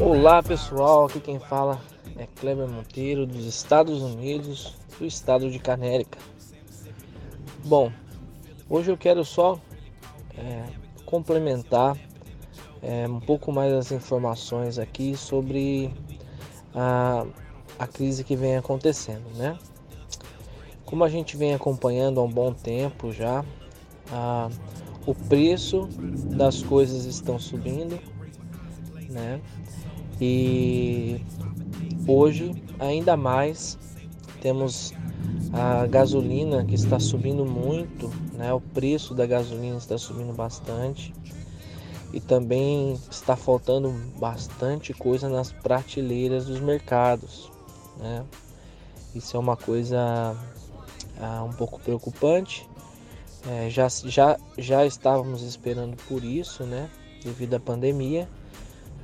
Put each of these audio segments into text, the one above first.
Olá pessoal, aqui quem fala é Kleber Monteiro dos Estados Unidos, do estado de Canérica. Bom, hoje eu quero só é, complementar é, um pouco mais as informações aqui sobre a, a crise que vem acontecendo, né? Como a gente vem acompanhando há um bom tempo já, a, o preço das coisas estão subindo, né? E hoje, ainda mais, temos a gasolina que está subindo muito, né? O preço da gasolina está subindo bastante. E também está faltando bastante coisa nas prateleiras dos mercados, né? Isso é uma coisa ah, um pouco preocupante. É, já, já, já estávamos esperando por isso, né? Devido à pandemia.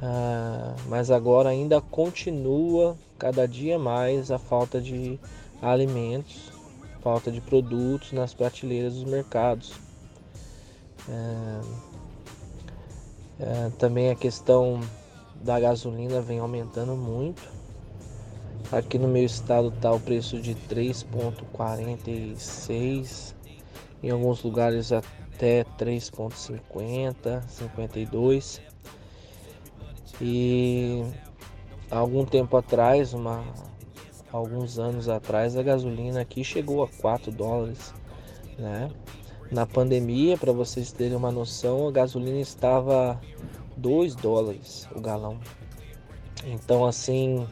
Ah, mas agora ainda continua cada dia mais a falta de alimentos, falta de produtos nas prateleiras dos mercados. É, é, também a questão da gasolina vem aumentando muito. Aqui no meu estado está o preço de 3,46, em alguns lugares até 3,50, 52. E algum tempo atrás, uma, alguns anos atrás, a gasolina aqui chegou a 4 dólares, né? Na pandemia, para vocês terem uma noção, a gasolina estava 2 dólares o galão. Então, assim,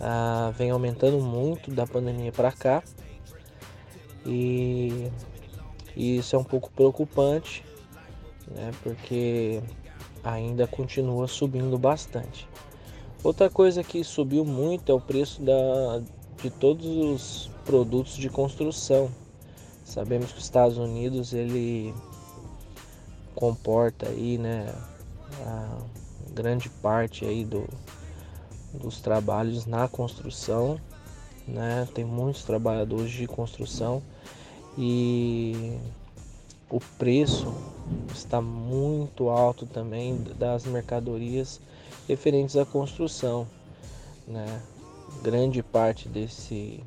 ah, vem aumentando muito da pandemia para cá. E, e isso é um pouco preocupante, né? Porque ainda continua subindo bastante. Outra coisa que subiu muito é o preço da, de todos os produtos de construção. Sabemos que os Estados Unidos ele comporta aí, né, a grande parte aí do, dos trabalhos na construção, né? Tem muitos trabalhadores de construção e o preço está muito alto também das mercadorias referentes à construção, né? Grande parte desse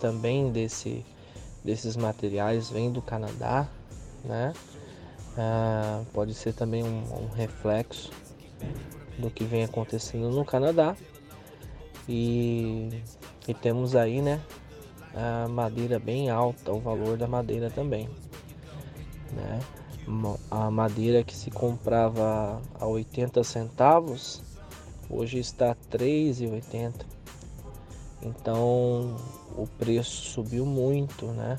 também desse desses materiais vem do Canadá, né? Ah, pode ser também um, um reflexo do que vem acontecendo no Canadá e, e temos aí, né? A madeira bem alta, o valor da madeira também né? A madeira que se comprava a 80 centavos hoje está a 3,80. Então o preço subiu muito, né?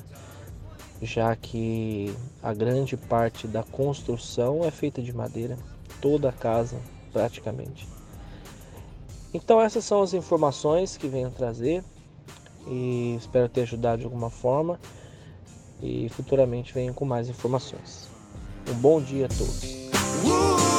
Já que a grande parte da construção é feita de madeira, toda a casa praticamente. Então essas são as informações que venho trazer e espero ter ajudado de alguma forma e futuramente venho com mais informações. Um bom dia a todos.